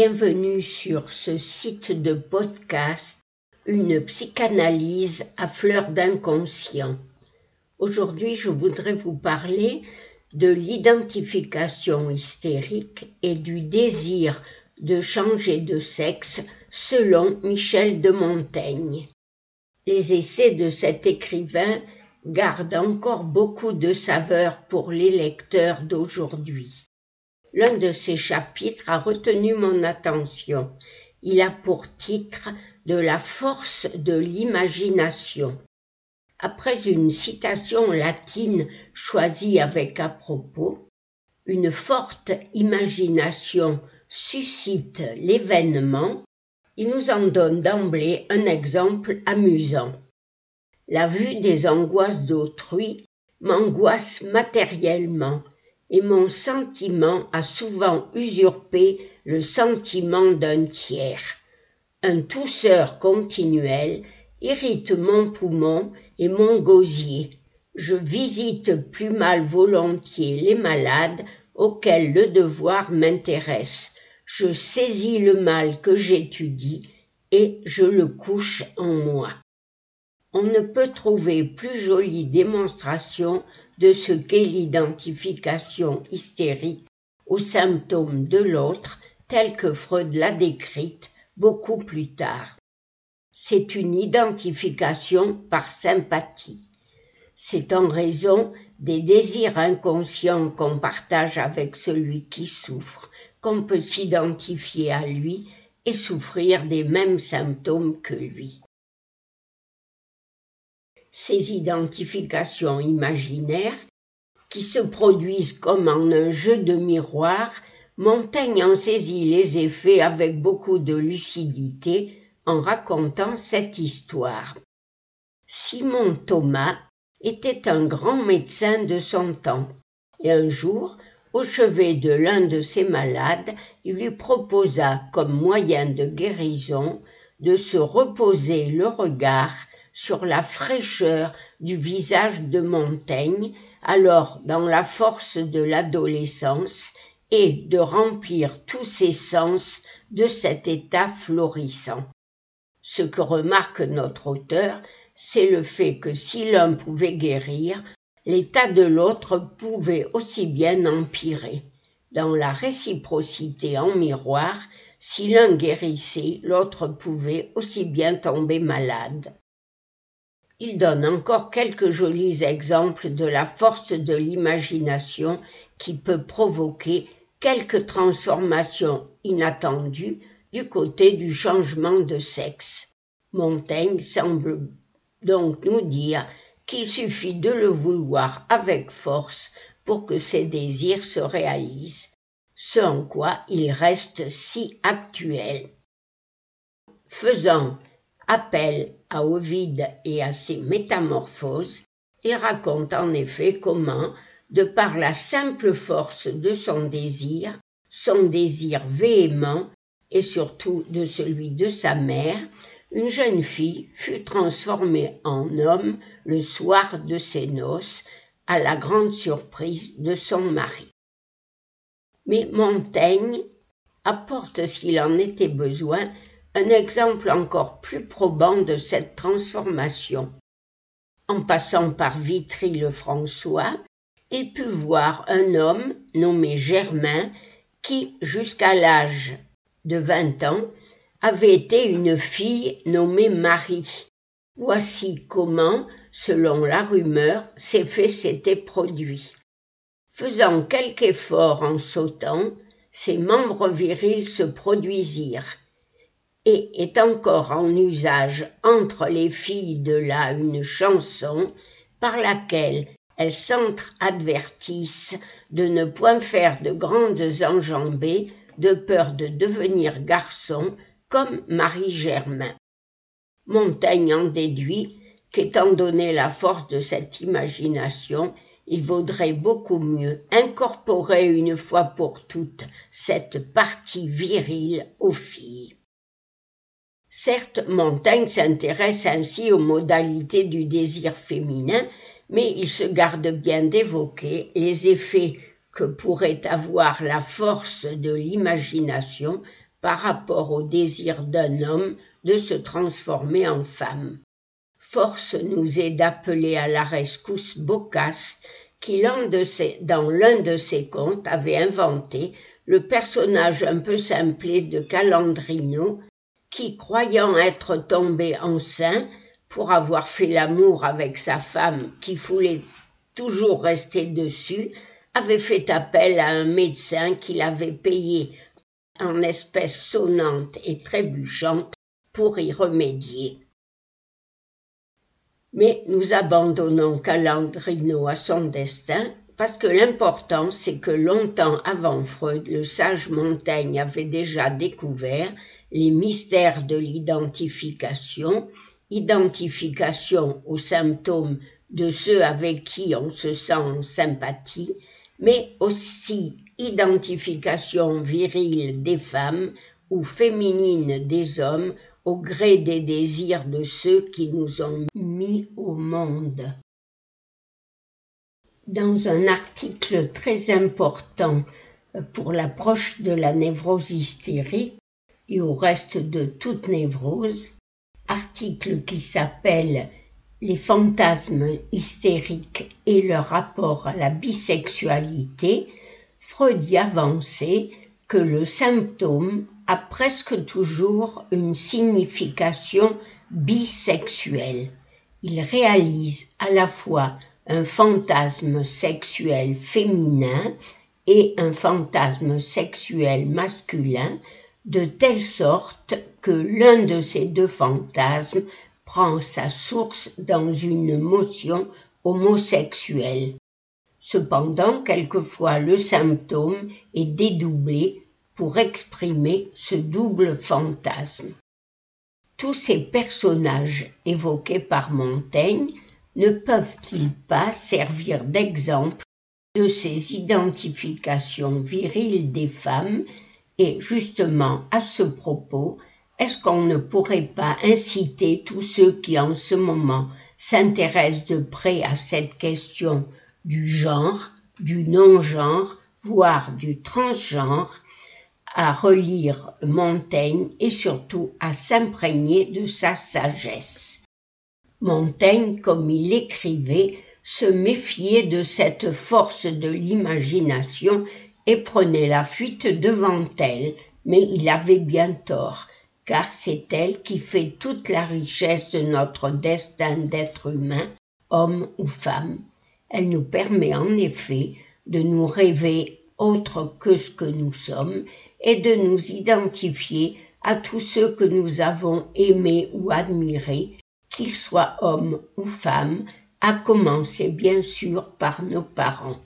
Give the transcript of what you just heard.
Bienvenue sur ce site de podcast Une psychanalyse à fleur d'inconscient. Aujourd'hui, je voudrais vous parler de l'identification hystérique et du désir de changer de sexe selon Michel de Montaigne. Les essais de cet écrivain gardent encore beaucoup de saveur pour les lecteurs d'aujourd'hui. L'un de ces chapitres a retenu mon attention. Il a pour titre De la force de l'imagination. Après une citation latine choisie avec à propos, une forte imagination suscite l'événement, il nous en donne d'emblée un exemple amusant. La vue des angoisses d'autrui m'angoisse matériellement et mon sentiment a souvent usurpé le sentiment d'un tiers. Un tousseur continuel irrite mon poumon et mon gosier. Je visite plus mal volontiers les malades auxquels le devoir m'intéresse. Je saisis le mal que j'étudie et je le couche en moi. On ne peut trouver plus jolie démonstration de ce qu'est l'identification hystérique aux symptômes de l'autre tel que Freud l'a décrite beaucoup plus tard. C'est une identification par sympathie. C'est en raison des désirs inconscients qu'on partage avec celui qui souffre qu'on peut s'identifier à lui et souffrir des mêmes symptômes que lui ces identifications imaginaires, qui se produisent comme en un jeu de miroir, Montaigne en saisit les effets avec beaucoup de lucidité en racontant cette histoire. Simon Thomas était un grand médecin de son temps, et un jour, au chevet de l'un de ses malades, il lui proposa comme moyen de guérison de se reposer le regard sur la fraîcheur du visage de Montaigne, alors dans la force de l'adolescence, et de remplir tous ses sens de cet état florissant. Ce que remarque notre auteur, c'est le fait que si l'un pouvait guérir, l'état de l'autre pouvait aussi bien empirer. Dans la réciprocité en miroir, si l'un guérissait, l'autre pouvait aussi bien tomber malade. Il donne encore quelques jolis exemples de la force de l'imagination qui peut provoquer quelques transformations inattendues du côté du changement de sexe. Montaigne semble donc nous dire qu'il suffit de le vouloir avec force pour que ses désirs se réalisent, ce en quoi il reste si actuel. Faisant appel à Ovide et à ses métamorphoses, il raconte en effet comment, de par la simple force de son désir, son désir véhément, et surtout de celui de sa mère, une jeune fille fut transformée en homme le soir de ses noces, à la grande surprise de son mari. Mais Montaigne apporte, s'il en était besoin, un exemple encore plus probant de cette transformation. En passant par Vitry-le-François, il put voir un homme nommé Germain qui, jusqu'à l'âge de vingt ans, avait été une fille nommée Marie. Voici comment, selon la rumeur, ces faits s'étaient produits. Faisant quelque effort en sautant, ses membres virils se produisirent, est encore en usage entre les filles de là une chanson par laquelle elles s'entre-advertissent de ne point faire de grandes enjambées de peur de devenir garçon comme Marie Germain. Montaigne en déduit qu'étant donné la force de cette imagination, il vaudrait beaucoup mieux incorporer une fois pour toutes cette partie virile aux filles. Certes, Montaigne s'intéresse ainsi aux modalités du désir féminin, mais il se garde bien d'évoquer les effets que pourrait avoir la force de l'imagination par rapport au désir d'un homme de se transformer en femme. Force nous est d'appeler à la rescousse Boccace, qui dans l'un de ses contes avait inventé le personnage un peu simplé de Calandrino, qui, croyant être tombé enceint pour avoir fait l'amour avec sa femme qui voulait toujours rester dessus, avait fait appel à un médecin qui l'avait payé en espèces sonnantes et trébuchantes pour y remédier. Mais nous abandonnons Calandrino à son destin parce que l'important c'est que longtemps avant Freud, le sage Montaigne avait déjà découvert les mystères de l'identification, identification aux symptômes de ceux avec qui on se sent en sympathie, mais aussi identification virile des femmes ou féminine des hommes au gré des désirs de ceux qui nous ont mis au monde. Dans un article très important pour l'approche de la névrose hystérique au reste de toute névrose, article qui s'appelle Les fantasmes hystériques et leur rapport à la bisexualité, Freud y avançait que le symptôme a presque toujours une signification bisexuelle. Il réalise à la fois un fantasme sexuel féminin et un fantasme sexuel masculin, de telle sorte que l'un de ces deux fantasmes prend sa source dans une motion homosexuelle. Cependant, quelquefois le symptôme est dédoublé pour exprimer ce double fantasme. Tous ces personnages évoqués par Montaigne ne peuvent-ils pas servir d'exemple de ces identifications viriles des femmes et justement à ce propos, est-ce qu'on ne pourrait pas inciter tous ceux qui en ce moment s'intéressent de près à cette question du genre, du non-genre, voire du transgenre, à relire Montaigne et surtout à s'imprégner de sa sagesse? Montaigne, comme il écrivait, se méfiait de cette force de l'imagination et prenait la fuite devant elle, mais il avait bien tort, car c'est elle qui fait toute la richesse de notre destin d'être humain, homme ou femme. Elle nous permet en effet de nous rêver autre que ce que nous sommes et de nous identifier à tous ceux que nous avons aimés ou admirés, qu'ils soient hommes ou femmes, à commencer bien sûr par nos parents.